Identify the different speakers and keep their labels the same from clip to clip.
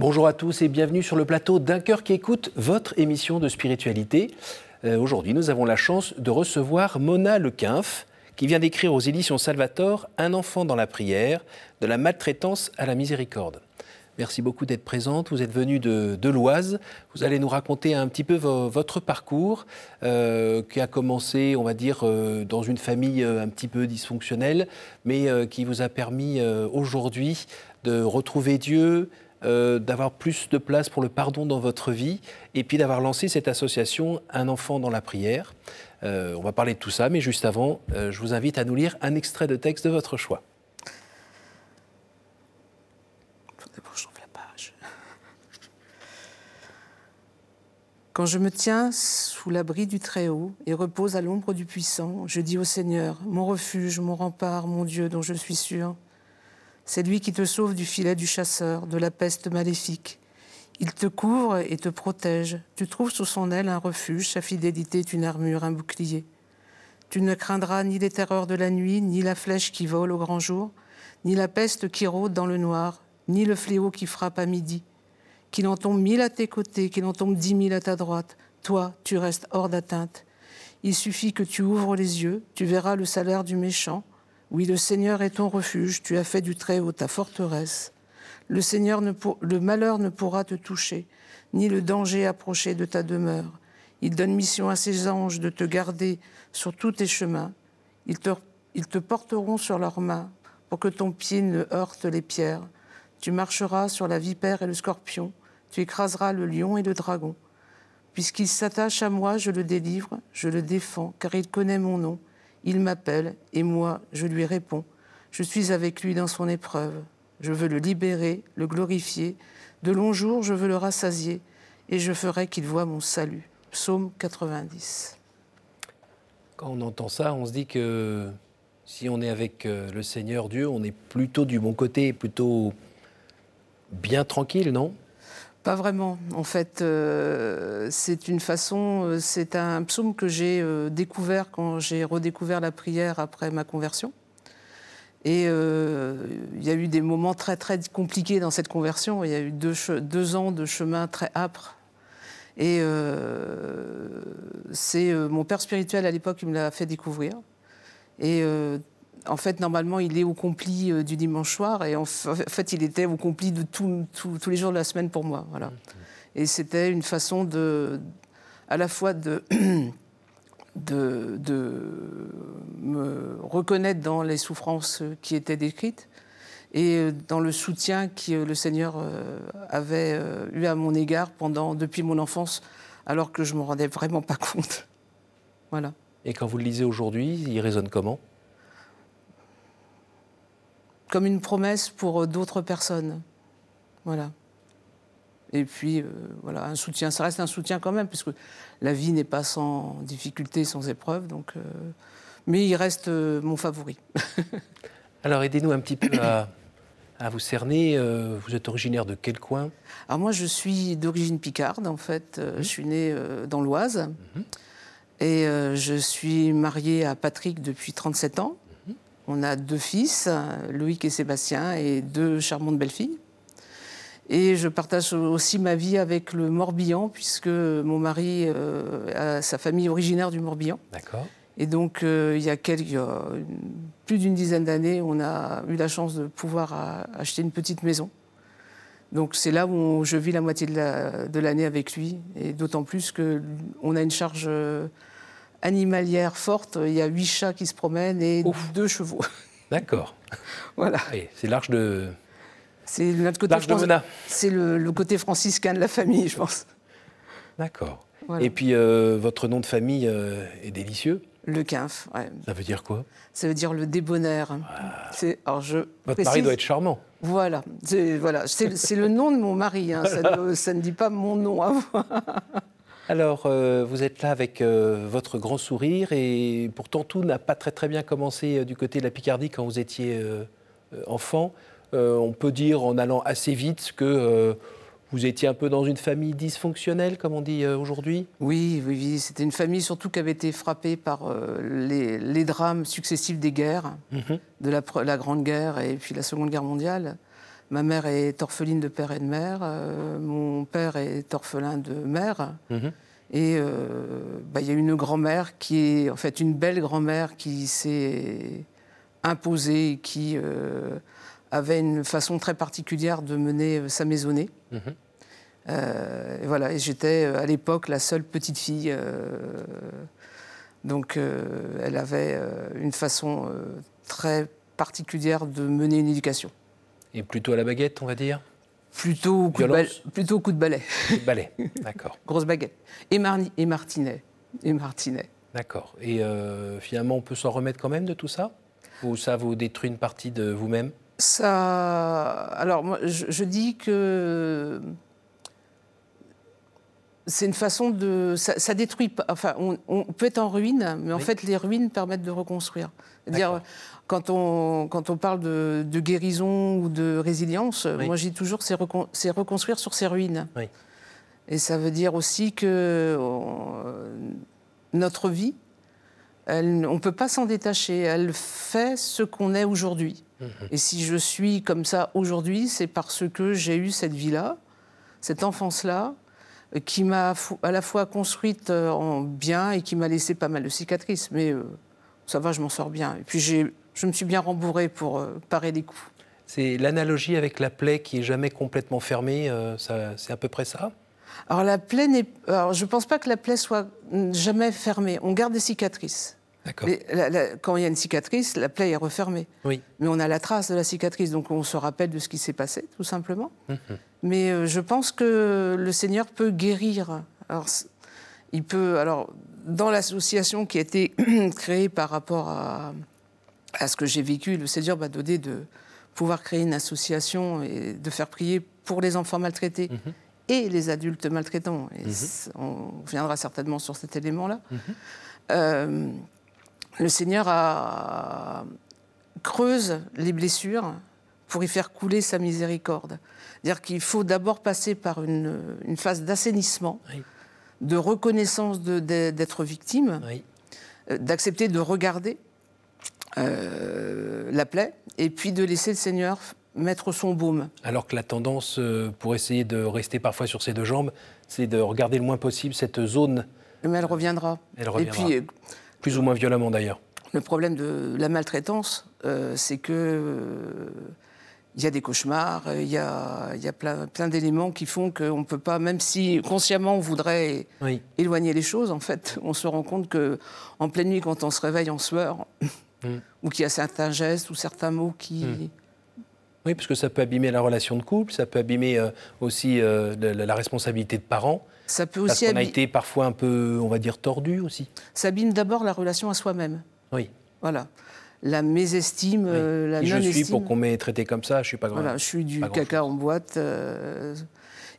Speaker 1: Bonjour à tous et bienvenue sur le plateau d'un cœur qui écoute votre émission de spiritualité. Euh, aujourd'hui, nous avons la chance de recevoir Mona Lequinf, qui vient d'écrire aux éditions Salvator Un enfant dans la prière, de la maltraitance à la miséricorde. Merci beaucoup d'être présente. Vous êtes venue de, l'Oise. Vous allez nous raconter un petit peu votre parcours euh, qui a commencé, on va dire, euh, dans une famille un petit peu dysfonctionnelle, mais qui vous a permis aujourd'hui de retrouver Dieu, d'avoir plus de place pour le pardon dans votre vie, et puis d'avoir lancé cette association Un enfant dans la prière. on va parler de tout ça, mais juste avant, je vous invite à nous lire un extrait de texte de votre choix.
Speaker 2: Quand je me tiens sous l'abri du Très-Haut et repose à l'ombre du Puissant, je dis au Seigneur, mon refuge, mon rempart, mon Dieu dont je suis sûr. C'est lui qui te sauve du filet du chasseur, de la peste maléfique. Il te couvre et te protège. Tu trouves sous son aile un refuge, sa fidélité est une armure, un bouclier. Tu ne craindras ni les terreurs de la nuit, ni la flèche qui vole au grand jour, ni la peste qui rôde dans le noir, ni le fléau qui frappe à midi qu'il en tombe mille à tes côtés, qu'il en tombe dix mille à ta droite, toi, tu restes hors d'atteinte. Il suffit que tu ouvres les yeux, tu verras le salaire du méchant. Oui, le Seigneur est ton refuge, tu as fait du Très-Haut ta forteresse. Le, Seigneur ne le malheur ne pourra te toucher, ni le danger approcher de ta demeure. Il donne mission à ses anges de te garder sur tous tes chemins. Ils te, ils te porteront sur leurs mains pour que ton pied ne heurte les pierres. Tu marcheras sur la vipère et le scorpion tu écraseras le lion et le dragon. Puisqu'il s'attache à moi, je le délivre, je le défends, car il connaît mon nom. Il m'appelle, et moi, je lui réponds. Je suis avec lui dans son épreuve. Je veux le libérer, le glorifier. De longs jours, je veux le rassasier, et je ferai qu'il voie mon salut. Psaume 90.
Speaker 1: Quand on entend ça, on se dit que si on est avec euh, le Seigneur Dieu, on est plutôt du bon côté, plutôt bien tranquille, non?
Speaker 2: Pas vraiment. En fait, euh, c'est une façon, euh, c'est un psaume que j'ai euh, découvert quand j'ai redécouvert la prière après ma conversion. Et il y a eu des moments très très compliqués dans cette conversion. Il y a eu deux, deux ans de chemin très âpre. Et c'est mon père spirituel à l'époque qui me l'a fait découvrir. Et en fait, normalement, il est au compli euh, du dimanche soir, et en fait, il était au compli de tous les jours de la semaine pour moi. Voilà. Et c'était une façon de, à la fois de, de, de, me reconnaître dans les souffrances qui étaient décrites et euh, dans le soutien que le Seigneur euh, avait eu à mon égard pendant, depuis mon enfance, alors que je ne me rendais vraiment pas compte. Voilà.
Speaker 1: Et quand vous le lisez aujourd'hui, il résonne comment?
Speaker 2: Comme une promesse pour euh, d'autres personnes. Voilà. Et puis, euh, voilà, un soutien. Ça reste un soutien quand même, puisque la vie n'est pas sans difficultés, sans épreuves. Donc, euh, mais il reste mon favori.
Speaker 1: Alors, aidez-nous un petit peu à, vous cerner. vous êtes originaire de quel coin?
Speaker 2: Alors, moi, je suis d'origine picarde, en fait. Mhm. Je suis née dans l'Oise. Mhm. Et je suis mariée à Patrick depuis 37 ans. On a deux fils, Loïc et Sébastien, et deux charmantes belles-filles. Et je partage aussi ma vie avec le Morbihan, puisque mon mari euh, a sa famille originaire du Morbihan.
Speaker 1: D'accord.
Speaker 2: Et donc, euh, il y a quelques, plus d'une dizaine d'années, on a eu la chance de pouvoir acheter une petite maison. Donc, c'est là où je vis la moitié de l'année avec lui. Et d'autant plus qu'on a une charge euh, animalière forte. Il y a huit chats qui se promènent et deux chevaux.
Speaker 1: D'accord.
Speaker 2: voilà.
Speaker 1: C'est l'arche de.
Speaker 2: C'est notre côté. C'est le, côté franciscain de la famille, je pense.
Speaker 1: D'accord. Et puis euh, votre nom de famille euh, est délicieux.
Speaker 2: Le Quinf, ouais.
Speaker 1: Ça veut dire quoi?
Speaker 2: Ça veut dire le débonnaire.
Speaker 1: Ah.
Speaker 2: Alors je
Speaker 1: Votre mari doit être charmant.
Speaker 2: Voilà, c'est voilà. le nom de mon mari. Hein. Ça, ne, ça, ne, dit pas mon nom à moi.
Speaker 1: Alors, euh, vous êtes là avec euh, votre grand sourire et pourtant tout n'a pas très très bien commencé euh, du côté de la Picardie quand vous étiez enfant. on peut dire en allant assez vite que vous étiez un peu dans une famille dysfonctionnelle, comme on dit aujourd'hui
Speaker 2: Oui, oui, oui. C'était une famille surtout qui avait été frappée par les, drames successifs des guerres, mhm. de la, la, Grande Guerre et puis la Seconde Guerre mondiale. Ma mère est orpheline de père et de mère. euh, mon père est orphelin de mère.
Speaker 1: Mhm.
Speaker 2: Et euh, bah, il y a une grand-mère qui est, en fait, une belle grand-mère qui s'est imposée, qui euh, avait une façon très particulière de mener sa maisonnée.
Speaker 1: Mhm.
Speaker 2: Et voilà, et j'étais à l'époque la seule petite fille. donc, elle avait une façon très particulière de mener une éducation.
Speaker 1: Et plutôt à la baguette, on va dire
Speaker 2: Plutôt au coup, de,
Speaker 1: Violence
Speaker 2: bal- plutôt au coup de balai,
Speaker 1: Ballet, d'accord.
Speaker 2: grosse baguette. Et, Marni- et Martinet. Et Martinet.
Speaker 1: D'accord. Et euh, finalement, on peut s'en remettre quand même de tout ça? Ou ça vous détruit une partie de vous-même?
Speaker 2: Ça. Alors, moi, je, je dis que. C'est une façon de. Ça, ça détruit pas. Enfin, on, on peut être en ruine, mais en
Speaker 1: Oui.
Speaker 2: fait, les ruines permettent de reconstruire. C'est-à-dire,
Speaker 1: D'accord.
Speaker 2: Quand on, quand on parle de, de guérison ou de résilience,
Speaker 1: Oui.
Speaker 2: moi, dis toujours c'est recon- c'est reconstruire sur ses ruines.
Speaker 1: Oui.
Speaker 2: Et ça veut dire aussi que euh, notre vie, elle- on ne peut pas s'en détacher. Elle fait ce qu'on est aujourd'hui.
Speaker 1: Mhm.
Speaker 2: Et si je suis comme ça aujourd'hui, c'est parce que j'ai eu cette vie-là, cette enfance-là, qui m'a à la fois construite euh, en bien et qui m'a laissé pas mal de cicatrices. Mais euh, ça va, je m'en sors bien. Et puis j'ai- je me suis bien rembourrée pour euh, parer les coups.
Speaker 1: C'est l'analogie avec la plaie qui est jamais complètement fermée, euh, c'est à peu près ça?
Speaker 2: Alors la plaie n'est, alors je pense pas que la plaie soit jamais fermée. On garde des cicatrices.
Speaker 1: D'accord.
Speaker 2: Quand il y a une cicatrice, la plaie est refermée.
Speaker 1: Oui.
Speaker 2: Mais on a la trace de la cicatrice, donc on se rappelle de ce qui s'est passé, tout simplement.
Speaker 1: Mhm.
Speaker 2: Mais euh, je pense que le Seigneur peut guérir. Alors, il peut. Alors, dans l'association qui a été créée par rapport à, à ce que j'ai vécu, le Seigneur m'a donné de pouvoir créer une association et de faire prier pour les enfants maltraités
Speaker 1: Mhm.
Speaker 2: et les adultes maltraitants. Et
Speaker 1: Mhm.
Speaker 2: on reviendra certainement sur cet élément-là.
Speaker 1: Mhm.
Speaker 2: Euh, le Seigneur a, creuse les blessures pour y faire couler sa miséricorde. C'est-à-dire qu'il faut d'abord passer par une, une phase d'assainissement,
Speaker 1: Oui.
Speaker 2: de reconnaissance de- de- d'être victime,
Speaker 1: Oui.
Speaker 2: euh, d'accepter de regarder euh, la plaie, et puis de laisser le Seigneur mettre son baume.
Speaker 1: Alors que la tendance, euh, pour essayer de rester parfois sur ses deux jambes, c'est de regarder le moins possible cette zone,
Speaker 2: Mais elle reviendra.
Speaker 1: Elle
Speaker 2: Et
Speaker 1: reviendra.
Speaker 2: puis, euh,
Speaker 1: plus ou moins violemment d'ailleurs.
Speaker 2: Le problème de la maltraitance, euh, c'est que il y a des cauchemars, il y a, il y a plein, plein d'éléments qui font qu'on ne peut pas, même si consciemment on voudrait
Speaker 1: Oui.
Speaker 2: éloigner les choses, en fait, on se rend compte que en pleine nuit, quand on se réveille en sueur,
Speaker 1: Mm.
Speaker 2: ou qu'il y a certains gestes ou certains mots qui,
Speaker 1: Mm. Oui, parce que ça peut abîmer la relation de couple, ça peut abîmer euh, aussi euh, la, la responsabilité de parents,
Speaker 2: ça peut
Speaker 1: parce
Speaker 2: aussi
Speaker 1: qu'on a
Speaker 2: abi-
Speaker 1: été parfois un peu, on va dire, tordu aussi.
Speaker 2: ça abîme d'abord la relation à soi-même.
Speaker 1: Oui.
Speaker 2: Voilà, la mésestime,
Speaker 1: oui.
Speaker 2: euh, la
Speaker 1: Qui je suis
Speaker 2: non-estime.
Speaker 1: pour qu'on m'ait traité comme ça, je suis pas grand.
Speaker 2: Voilà, je suis du caca en boîte.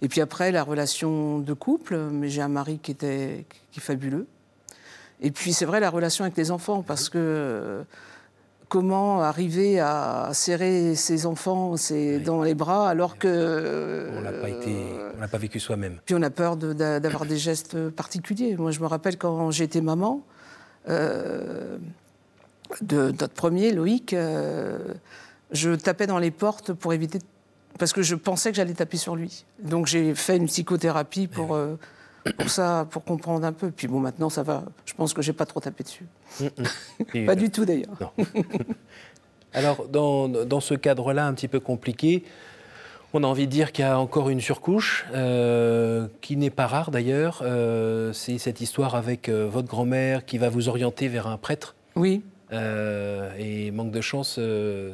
Speaker 2: et puis après, la relation de couple. Mais j'ai un mari qui, était, qui est fabuleux. Et puis c'est vrai, la relation avec les enfants, parce que comment arriver à serrer ses enfants ses-
Speaker 1: Oui.
Speaker 2: dans les bras alors que.
Speaker 1: On n'a pas été,
Speaker 2: euh,
Speaker 1: on pas vécu soi-même.
Speaker 2: puis on a peur de- d'avoir des gestes particuliers. Moi, je me rappelle quand j'étais maman euh, de notre premier, Loïc, euh, je tapais dans les portes pour éviter. Parce que je pensais que j'allais taper sur lui. Donc j'ai fait une psychothérapie pour, euh, pour ça, pour comprendre un peu. Puis bon, maintenant ça va. Je pense que j'ai pas trop tapé dessus.
Speaker 1: Et,
Speaker 2: Pas
Speaker 1: euh,
Speaker 2: du tout d'ailleurs.
Speaker 1: Alors, dans, dans ce cadre-là, un petit peu compliqué, on a envie de dire qu'il y a encore une surcouche, euh, qui n'est pas rare d'ailleurs. Euh, c'est cette histoire avec euh, votre grand-mère qui va vous orienter vers un prêtre.
Speaker 2: Oui,
Speaker 1: et manque de chance,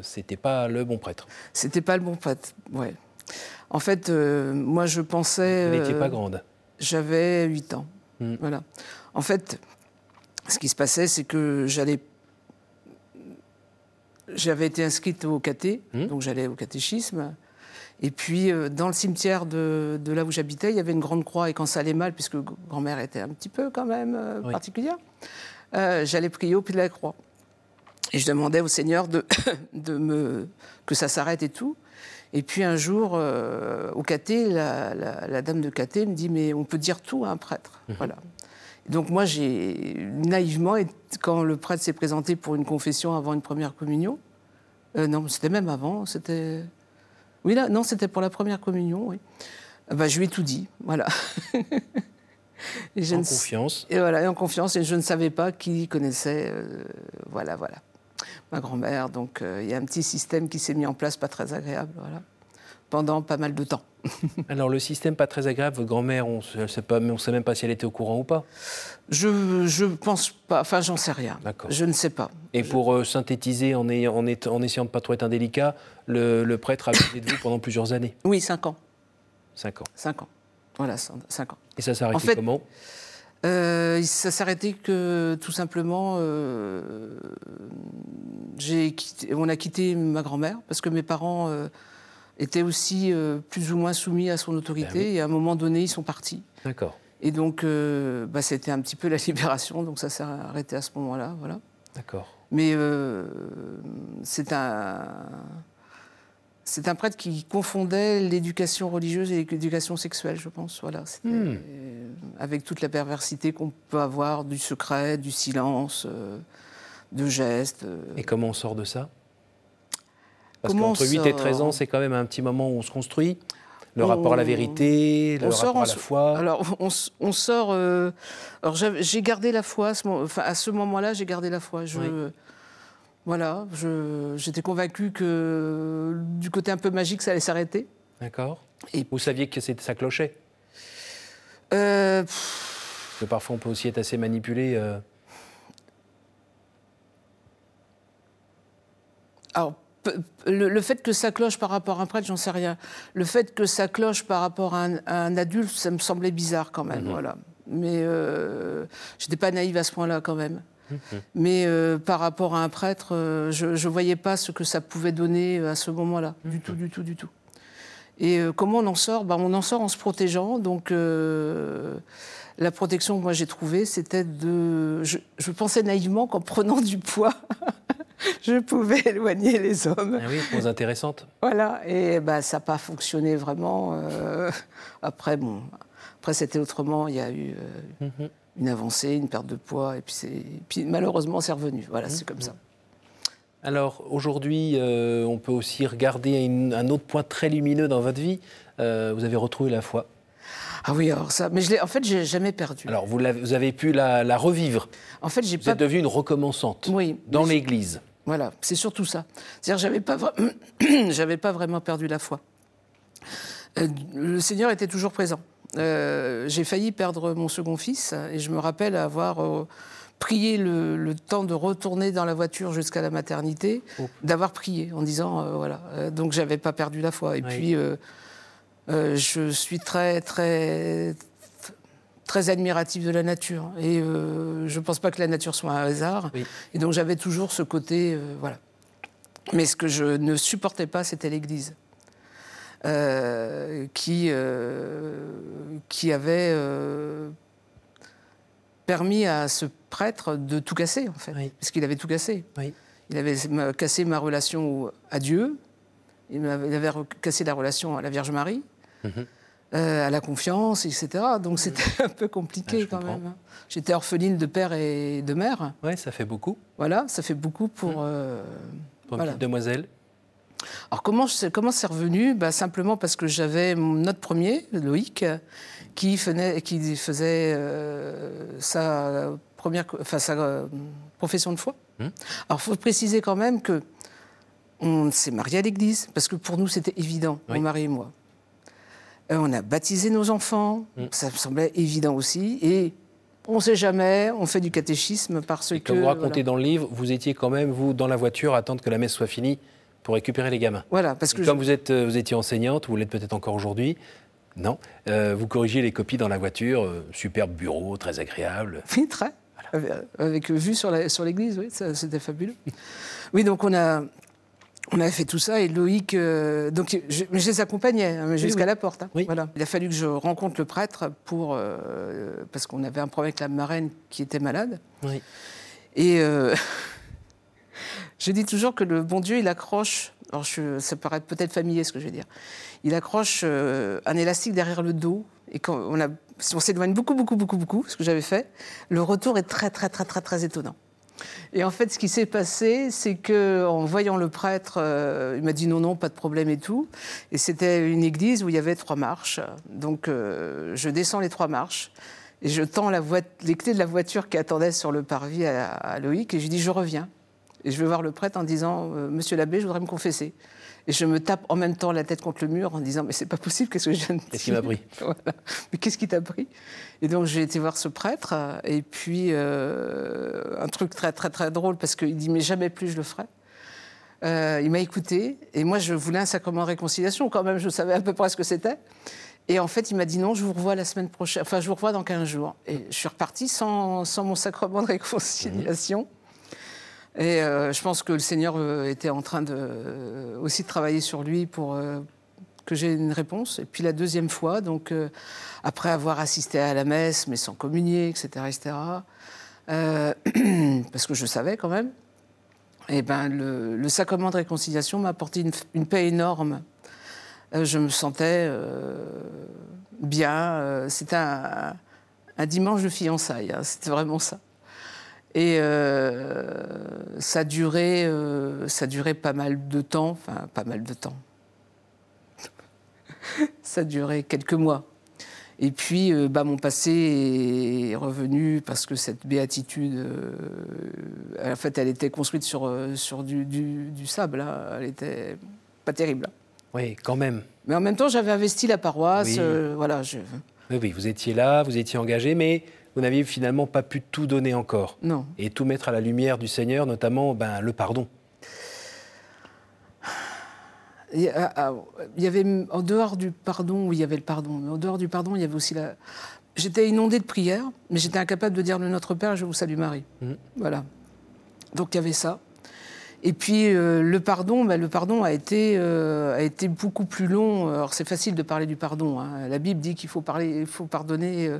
Speaker 1: c'était pas le bon prêtre.
Speaker 2: c'était pas le bon pote. Ouais. En fait, moi je pensais.
Speaker 1: Vous n'étiez pas grande.
Speaker 2: J'avais 8 ans.
Speaker 1: Mm.
Speaker 2: Voilà. En fait, ce qui se passait, c'est que j'allais. J'avais été inscrite au caté,
Speaker 1: Mm.
Speaker 2: donc j'allais au catéchisme. Et puis, euh, dans le cimetière de, de là où j'habitais, il y avait une grande croix. Et quand ça allait mal, puisque grand-mère était un petit peu quand même euh,
Speaker 1: Oui.
Speaker 2: particulière, euh, j'allais prier au pied de la croix. Et je demandais au Seigneur de, de me, que ça s'arrête et tout. Et puis un jour, euh, au caté, la, la- la dame de caté me dit Mais on peut dire tout à un prêtre. Voilà. Et donc moi, j'ai naïvement, quand le prêtre s'est présenté pour une confession avant une première communion, euh, non, c'était même avant, c'était. Oui, là, non, c'était pour la première communion, oui. Ah bah, je lui ai tout dit, voilà.
Speaker 1: et en confiance.
Speaker 2: Et voilà, et en confiance. Et je ne savais pas qui connaissait, euh, voilà, voilà, ma grand-mère. Donc, euh, il y a un petit système qui s'est mis en place, pas très agréable, voilà pendant pas mal de temps.
Speaker 1: Alors le système pas très agréable, votre grand-mère, on ne sait, pas, on sait même pas si elle était au courant ou pas
Speaker 2: Je ne pense pas, enfin j'en sais rien. Je ne sais pas.
Speaker 1: Et pour euh, synthétiser, en, ayant, en, en, essayant de ne pas trop être indélicat, le, le prêtre a vécu de vous pendant plusieurs années?
Speaker 2: Oui, cinq ans.
Speaker 1: Cinq ans.
Speaker 2: Cinq ans. Voilà, cinq ans.
Speaker 1: Et ça s'est arrêté comment?
Speaker 2: Euh, ça s'est arrêté que tout simplement, euh, quitté, on a quitté ma grand-mère parce que mes parents euh, étaient aussi plus ou moins soumis à son autorité. Ben et à un moment donné, ils sont partis.
Speaker 1: D'accord.
Speaker 2: Et donc, bah, c'était un petit peu la libération. Donc, ça s'est arrêté à ce moment-là. Voilà.
Speaker 1: D'accord.
Speaker 2: Mais c'est un. C'est un prêtre qui confondait l'éducation religieuse et l'éducation sexuelle, je pense. Voilà, hmm. Avec toute la perversité qu'on peut avoir du secret, du silence, de gestes.
Speaker 1: Et comment on sort de ça? Parce qu'entre 8 et 13 ans, c'est quand même un petit moment où on se construit. Le rapport à la vérité, le rapport à la foi.
Speaker 2: Alors, on, sort. Euh, alors, j'ai gardé la foi. Enfin, à ce moment-là, j'ai gardé la foi. Je, Voilà, j'étais convaincu que du côté un peu magique, ça allait s'arrêter.
Speaker 1: D'accord. Et vous saviez que ça clochait? Euh, Parce que parfois, on peut aussi être assez manipulé. Euh...
Speaker 2: Alors, le, fait que ça cloche par rapport à un prêtre, j'en sais rien. Le fait que ça cloche par rapport à un, adulte, ça me semblait bizarre quand même. Mhm. Voilà. Mais euh, j'étais pas naïve à ce point-là quand même. Mhm. Mais euh, par rapport à un prêtre, euh, je ne voyais pas ce que ça pouvait donner à ce moment-là. Du mhm. tout, du tout, du tout. Et euh, comment on en sort? Ben, On en sort en se protégeant. Donc la protection que moi j'ai trouvée, c'était de. Je, je, pensais naïvement qu'en prenant du poids, je pouvais éloigner les hommes.
Speaker 1: Ah oui, pose intéressante.
Speaker 2: Voilà, et bah, ça n'a pas fonctionné vraiment. Euh, après, bon, après c'était autrement. Il y a eu euh, mhm. une avancée, une perte de poids, et puis, puis malheureusement, c'est revenu. Voilà, c'est comme ça.
Speaker 1: Alors aujourd'hui, euh, on peut aussi regarder un autre point très lumineux dans votre vie. vous avez retrouvé la foi.
Speaker 2: Ah oui, alors ça. Mais je en fait, j'ai jamais perdu.
Speaker 1: Alors vous, vous avez pu la, revivre.
Speaker 2: En fait, j'ai
Speaker 1: pas. Vous êtes devenue une recommençante.
Speaker 2: Oui.
Speaker 1: Dans l'Église.
Speaker 2: Voilà, c'est surtout ça. C'est-à-dire, j'avais pas, j'avais pas vraiment perdu la foi. Euh, le Seigneur était toujours présent. Euh, j'ai failli perdre mon second fils et je me rappelle avoir euh, prié le, temps de retourner dans la voiture jusqu'à la maternité, oh. d'avoir prié en disant voilà. donc j'avais pas perdu la foi. Et puis je suis très très très admiratif de la nature. Et euh, je ne pense pas que la nature soit un hasard. Et donc j'avais toujours ce côté. Euh, voilà. Mais ce que je ne supportais pas, c'était l'Église. Euh, qui, qui avait permis à ce prêtre de tout casser, en fait. Parce qu'il avait tout cassé. Il avait cassé ma relation à Dieu, il avait cassé la relation à la Vierge Marie. Mm-hmm. Euh, à la confiance, etc. Donc c'était un peu compliqué quand même. Hein. J'étais orpheline de père et de mère.
Speaker 1: Oui, ça fait beaucoup.
Speaker 2: Voilà, ça fait beaucoup pour.
Speaker 1: Euh, pour une petite demoiselle.
Speaker 2: Alors comment comment c'est revenu? Bah, Simplement parce que j'avais notre premier, Loïc, qui, faisait euh, sa, première, enfin, sa profession de foi. Hum. Alors il faut préciser quand même que on s'est marié à l'église, parce que pour nous c'était évident, mon mari et moi. Euh, on a baptisé nos enfants, mm. ça me semblait évident aussi. Et on ne sait jamais, on fait du catéchisme parce
Speaker 1: et
Speaker 2: que.
Speaker 1: Comme vous racontez dans le livre, vous étiez quand même, vous, dans la voiture, à attendre que la messe soit finie pour récupérer les gamins.
Speaker 2: Voilà, parce que.
Speaker 1: Comme vous, êtes, euh, vous étiez enseignante, vous l'êtes peut-être encore aujourd'hui, non euh, Vous corrigez les copies dans la voiture, superbe bureau, très agréable.
Speaker 2: Oui, très. Avec vue sur l'église, oui, c'était fabuleux. oui, donc on a, on avait fait tout ça et Loïc, euh, donc je, les accompagnais hein, jusqu'à la porte. Hein. voilà. Il a fallu que je rencontre le prêtre pour euh, parce qu'on avait un problème avec la marraine qui était malade. Et euh, je dis toujours que le bon Dieu, il accroche. Alors ça paraît peut-être familier ce que je vais dire. Il accroche un élastique derrière le dos et quand on s'éloigne beaucoup, beaucoup, beaucoup, beaucoup, ce que j'avais fait, le retour est très, très, très, très, très étonnant. Et en fait, ce qui s'est passé, c'est que en voyant le prêtre, euh, il m'a dit non, non, pas de problème et tout. Et c'était une église où il y avait trois marches. Donc, euh, je descends les trois marches et je tends la les clés de la voiture qui attendait sur le parvis à, Loïc et je lui dis je reviens. Et je vais voir le prêtre en disant euh, Monsieur l'abbé, je voudrais me confesser. Et je me tape en même temps la tête contre le mur en disant Mais c'est pas possible, qu'est-ce que je viens de
Speaker 1: Qu'est-ce qui m'a pris
Speaker 2: Mais qu'est-ce qui t'a pris? Et donc j'ai été voir ce prêtre, et puis euh, un truc très très très drôle, parce qu'il dit Mais jamais plus je le ferai. Euh, il m'a écouté, et moi je voulais un sacrement de réconciliation, quand même, je savais à peu près ce que c'était. Et en fait, il m'a dit non, je vous revois la semaine prochaine, enfin, je vous revois dans 15 jours. Et je suis repartie sans, sans mon sacrement de réconciliation. Et euh, je pense que le Seigneur euh, était en train de, euh, aussi de travailler sur lui pour que j'ai une réponse. Et puis la deuxième fois, donc après avoir assisté à la messe, mais sans communier, etc., etc., parce que je savais quand même, et eh ben le, sacrement de réconciliation m'a apporté une, paix énorme. je me sentais bien. C'était un, dimanche de fiançailles. Hein, c'était vraiment ça. Et euh, ça, durait, euh, ça durait pas mal de temps, enfin pas mal de temps. ça durait quelques mois. Et puis, euh, bah, mon passé est revenu parce que cette béatitude, en fait, elle était construite sur, sur du, du, sable. Hein. Elle était pas terrible.
Speaker 1: Oui, quand même.
Speaker 2: Mais en même temps, j'avais investi la paroisse. voilà, je...
Speaker 1: Oui, oui, vous étiez là, vous étiez engagé, mais vous n'aviez finalement pas pu tout donner encore.
Speaker 2: Non.
Speaker 1: Et tout mettre à la lumière du Seigneur, notamment ben, le pardon.
Speaker 2: Il y, avait, en dehors du pardon, oui, il y avait le pardon, mais en dehors du pardon, il y avait aussi la. J'étais inondée de prières, mais j'étais incapable de dire le Notre Père, je vous salue Marie. Mmh. Voilà. Donc il y avait ça. Et puis euh, le pardon, bah, le pardon a été, euh, a été beaucoup plus long. Alors c'est facile de parler du pardon. Hein. La Bible dit qu'il faut, parler, il faut pardonner, euh,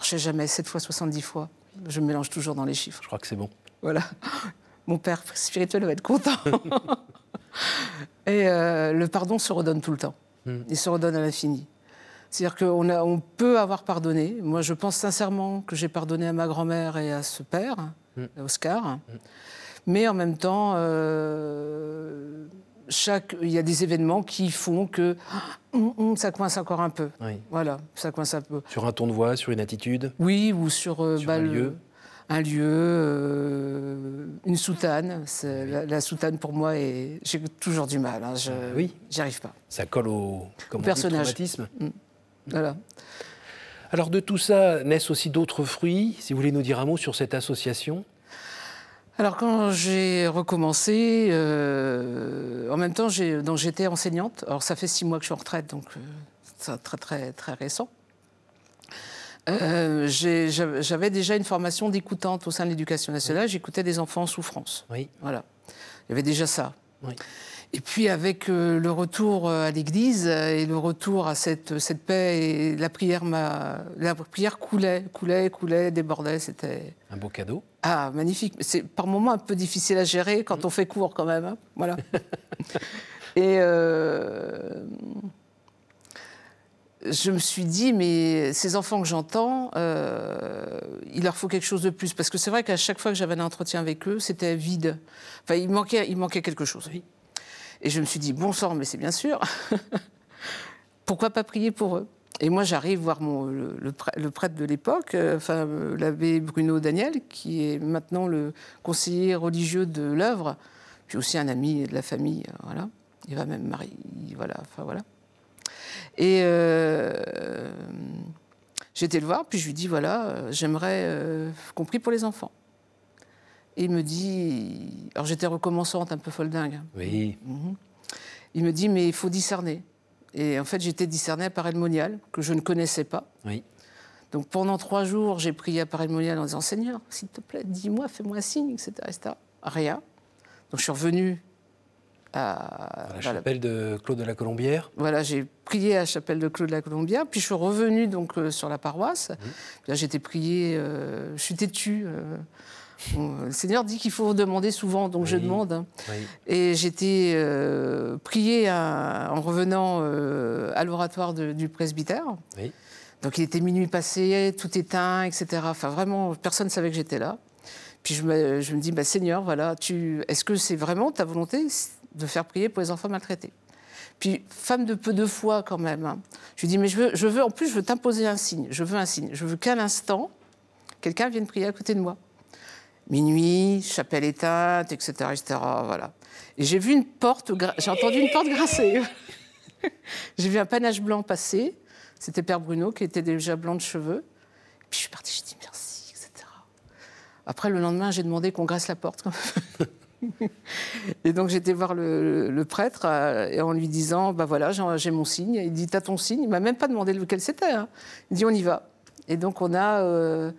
Speaker 2: je sais jamais, 7 fois, 70 fois. Je me mélange toujours dans les chiffres.
Speaker 1: Je crois que c'est bon.
Speaker 2: Voilà. Mon père spirituel va être content. Et le pardon se redonne tout le temps. Hmm. Il se redonne à l'infini. C'est-à-dire qu'on on peut avoir pardonné. Moi, je pense sincèrement que j'ai pardonné à ma grand-mère et à ce père, hmm. Oscar. Hmm. Mais en même temps, euh, chaque, il y a des événements qui font que hum, hum, ça coince encore un peu. Voilà, ça coince un peu.
Speaker 1: Sur un ton de voix, sur une attitude
Speaker 2: Oui, ou sur, euh, bah, un lieu un lieu, euh, une soutane. La, soutane pour moi, j'ai toujours du mal. Hein, je, ah oui, j'y arrive pas.
Speaker 1: Ça colle au,
Speaker 2: au personnage. Hum. Voilà.
Speaker 1: Alors de tout ça naissent aussi d'autres fruits. Si vous voulez nous dire un mot sur cette association
Speaker 2: alors quand j'ai recommencé, euh, en même temps, j'étais enseignante. Alors ça fait six mois que je suis en retraite, donc euh, c'est très très très récent. Euh, j'avais déjà une formation d'écoutante au sein de l'éducation nationale. J'écoutais des enfants en souffrance.
Speaker 1: Oui.
Speaker 2: Voilà. Il y avait déjà ça. Oui. Et puis avec euh, le retour euh, à l'Église euh, et le retour à cette, cette paix, et la prière, la prière coulait, coulait, coulait, débordait. C'était
Speaker 1: un beau cadeau.
Speaker 2: Ah, magnifique. C'est par moments un peu difficile à gérer quand on fait court quand même. Hein. Voilà. et je me suis dit, mais ces enfants que j'entends, il leur faut quelque chose de plus. Parce que c'est vrai qu'à chaque fois que j'avais un entretien avec eux, c'était vide. Enfin, il manquait, il manquait quelque chose. Oui. Et je me suis dit, bon sang, mais c'est bien sûr. Pourquoi pas prier pour eux? Et moi, j'arrive voir le, prêtre de l'époque, euh, euh, l'abbé Bruno Daniel, qui est maintenant le conseiller religieux de l'œuvre, puis aussi un ami de la famille, euh, voilà. Il va même marier, voilà, enfin voilà. Et j'ai été le voir, puis je lui dis, voilà, j'aimerais, compris pour les enfants. Et il me dit, alors j'étais recommençante, un peu folle dingue.
Speaker 1: Oui.
Speaker 2: Mhm. Il me dit, mais il faut discerner. Et en fait, j'étais discernée à Parelmonial, que je ne connaissais pas.
Speaker 1: Oui.
Speaker 2: Donc pendant trois jours, j'ai prié à Parelmonial en disant, Seigneur, s'il te plaît, dis-moi, fais-moi un signe, etc., etc. Rien. Donc je suis revenue
Speaker 1: à, la chapelle de Claude de la Colombière.
Speaker 2: Voilà, j'ai prié à la chapelle de Claude de la Colombière, puis je suis revenue donc euh, sur la paroisse. Mhm. Là, j'étais priée, euh, je suis têtue. Euh, le Seigneur dit qu'il faut demander souvent, donc je demande. Et j'étais euh, priée en revenant euh, à l'oratoire du presbytère. Donc il était minuit passé, tout éteint, etc. Enfin vraiment, personne ne savait que j'étais là. Puis je me, je me dis, bah, Seigneur, voilà, tu, est-ce que c'est vraiment ta volonté de faire prier pour les enfants maltraités? Puis, femme de peu de foi quand même, hein. je lui dis, mais je veux, je veux, en plus, je veux t'imposer un signe. Je veux un signe. Je veux qu'à l'instant, quelqu'un vienne prier à côté de moi. Minuit, chapelle éteinte, etc., etc. Voilà. Et j'ai vu une porte, j'ai entendu une porte grincer. j'ai vu un panache blanc passer. C'était Père Bruno qui était déjà blanc de cheveux. Puis je suis partie, j'ai dit merci, etc. Après, le lendemain, j'ai demandé qu'on graisse la porte. et donc j'étais voir le, prêtre euh, en lui disant bah voilà j'ai mon signe. Il dit t'as ton signe. Il m'a même pas demandé lequel c'était. Hein. Il dit on y va. Et donc on a euh,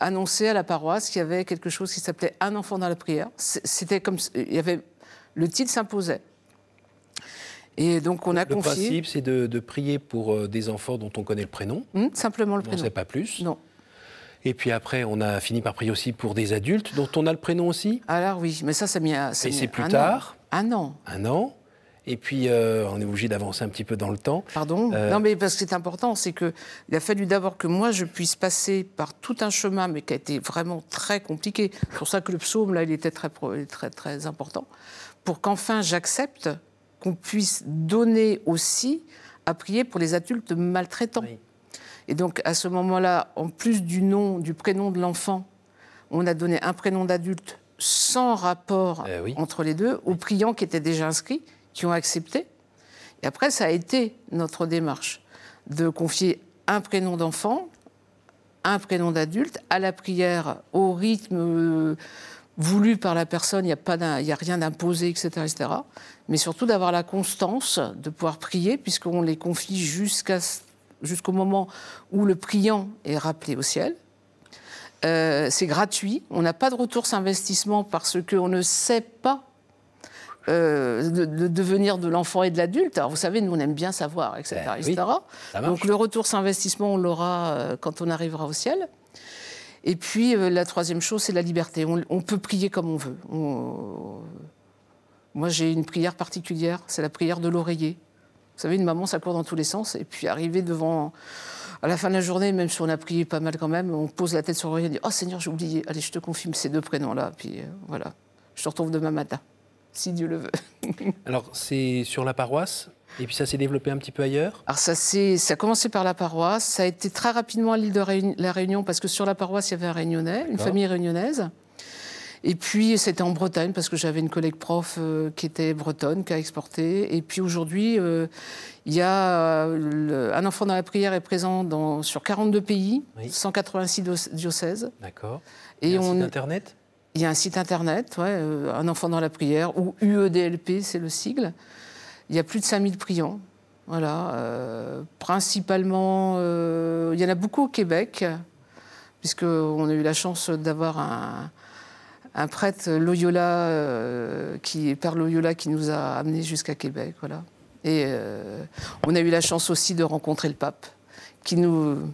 Speaker 2: annoncé à la paroisse qu'il y avait quelque chose qui s'appelait un enfant dans la prière. C'était comme il y avait le titre s'imposait. Et donc on a
Speaker 1: le
Speaker 2: confié.
Speaker 1: Le principe, c'est de, prier pour euh, des enfants dont on connaît le prénom.
Speaker 2: Hum, simplement le prénom.
Speaker 1: On ne sait pas plus.
Speaker 2: Non.
Speaker 1: Et puis après, on a fini par prier aussi pour des adultes dont on a le prénom aussi.
Speaker 2: Alors oui, mais ça, ça mis. Et
Speaker 1: c'est plus tard.
Speaker 2: Un an.
Speaker 1: Un an. Et puis, euh, on est obligé d'avancer un petit peu dans le temps.
Speaker 2: Pardon? Euh, Non, mais parce que c'est important, c'est qu'il a fallu d'abord que moi, je puisse passer par tout un chemin, mais qui a été vraiment très compliqué. C'est pour ça que le psaume, là, il était très, très, très important. Pour qu'enfin j'accepte qu'on puisse donner aussi à prier pour les adultes maltraitants. Et donc, à ce moment-là, en plus du nom, du prénom de l'enfant, on a donné un prénom d'adulte sans rapport eh entre les deux aux priants qui étaient déjà inscrits qui ont accepté. Et après, ça a été notre démarche de confier un prénom d'enfant, un prénom d'adulte à la prière au rythme euh, voulu par la personne, il n'y a, pas a rien d'imposé, etc., etc. Mais surtout d'avoir la constance de pouvoir prier, puisqu'on les confie jusqu'au moment où le priant est rappelé au ciel. Euh, c'est gratuit, on n'a pas de retour sur investissement parce qu'on ne sait pas euh, de, devenir de l'enfant et de l'adulte. Alors vous savez, nous on aime bien savoir, etc. Eh Donc le retour sur investissement, on l'aura euh, quand on arrivera au ciel. Et puis euh, la troisième chose, c'est la liberté. On, peut prier comme on veut. Moi j'ai une prière particulière, c'est la prière de l'oreiller. Vous savez, une maman, ça court dans tous les sens. Et puis arriver devant à la fin de la journée, même si on a prié pas mal quand même, on pose la tête sur l'oreiller et dit Oh Seigneur, j'ai oublié. Allez, je te confirme ces deux prénoms-là. Puis voilà, je te retrouve demain matin si Dieu le veut.
Speaker 1: Alors, c'est sur la paroisse et puis ça s'est développé un petit peu ailleurs?
Speaker 2: Alors ça, ça a commencé par la paroisse, ça a été très rapidement à l'île de la Réunion parce que sur la paroisse, il y avait un Réunionnais, une famille réunionnaise. Et puis c'était en Bretagne parce que j'avais une collègue prof euh, qui était bretonne, qui a exporté. Et puis aujourd'hui, euh, il y a euh, un enfant dans la prière est présent dans, sur 42 pays, 186 diocèses.
Speaker 1: D'accord. Et, et un on... site internet?
Speaker 2: Il y a un site internet, euh, Un enfant dans la prière, ou UEDLP, c'est le sigle. Il y a plus de 5000 priants. Voilà. Euh, principalement, euh, il y en a beaucoup au Québec, puisqu'on a eu la chance d'avoir un, prêtre Loyola, qui, Père Loyola, qui nous a amenés jusqu'à Québec. Voilà. Et on a eu la chance aussi de rencontrer le pape, qui nous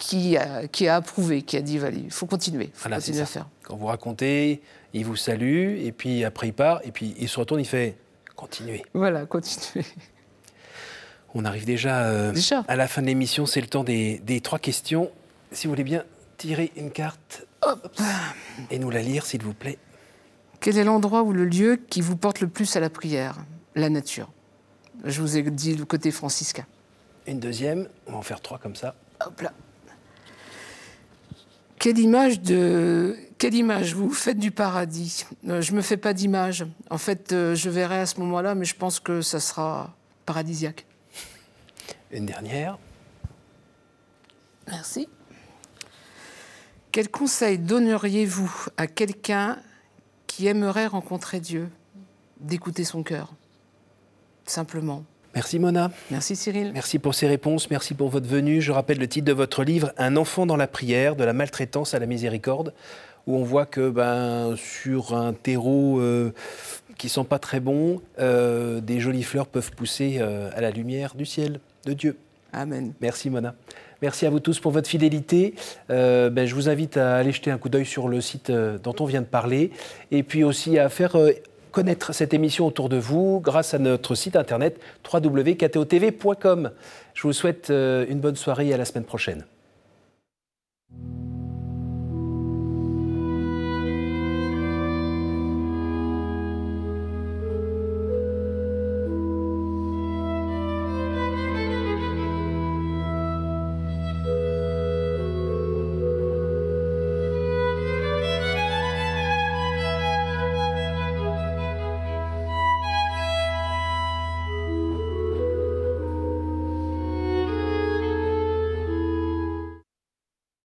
Speaker 2: qui a, qui a approuvé, qui a dit il faut continuer, il faut continuer à faire.
Speaker 1: Quand vous racontez, il vous salue, et puis après il part, et puis il se retourne, il fait continuez.
Speaker 2: Voilà, continuez.
Speaker 1: On arrive déjà, euh, déjà, à la fin de l'émission, c'est le temps des, trois questions. Si vous voulez bien tirer une carte et nous la lire, s'il vous plaît.
Speaker 2: Quel est l'endroit ou le lieu qui vous porte le plus à la prière? La nature. Je vous ai dit le côté franciscain.
Speaker 1: Une deuxième, on va en faire trois comme ça.
Speaker 2: Hop là. Quelle image, de, quelle image vous faites du paradis? Euh, Je ne me fais pas d'image. En fait, euh, je verrai à ce moment-là, mais je pense que ça sera paradisiaque.
Speaker 1: Une dernière.
Speaker 2: Merci. Quel conseil donneriez-vous à quelqu'un qui aimerait rencontrer Dieu? D'écouter son cœur, simplement.
Speaker 1: Merci Mona.
Speaker 2: Merci Cyril.
Speaker 1: Merci pour ces réponses, merci pour votre venue. Je rappelle le titre de votre livre, Un enfant dans la prière, de la maltraitance à la miséricorde, où on voit que ben, sur un terreau euh, qui sent pas très bon, euh, des jolies fleurs peuvent pousser euh, à la lumière du ciel, de Dieu.
Speaker 2: Amen.
Speaker 1: Merci Mona. Merci à vous tous pour votre fidélité. Ben, je vous invite à aller jeter un coup d'œil sur le site dont on vient de parler et puis aussi à faire connaître cette émission autour de vous grâce à notre site internet www.ktotv.com. Je vous souhaite euh, une bonne soirée et à la semaine prochaine.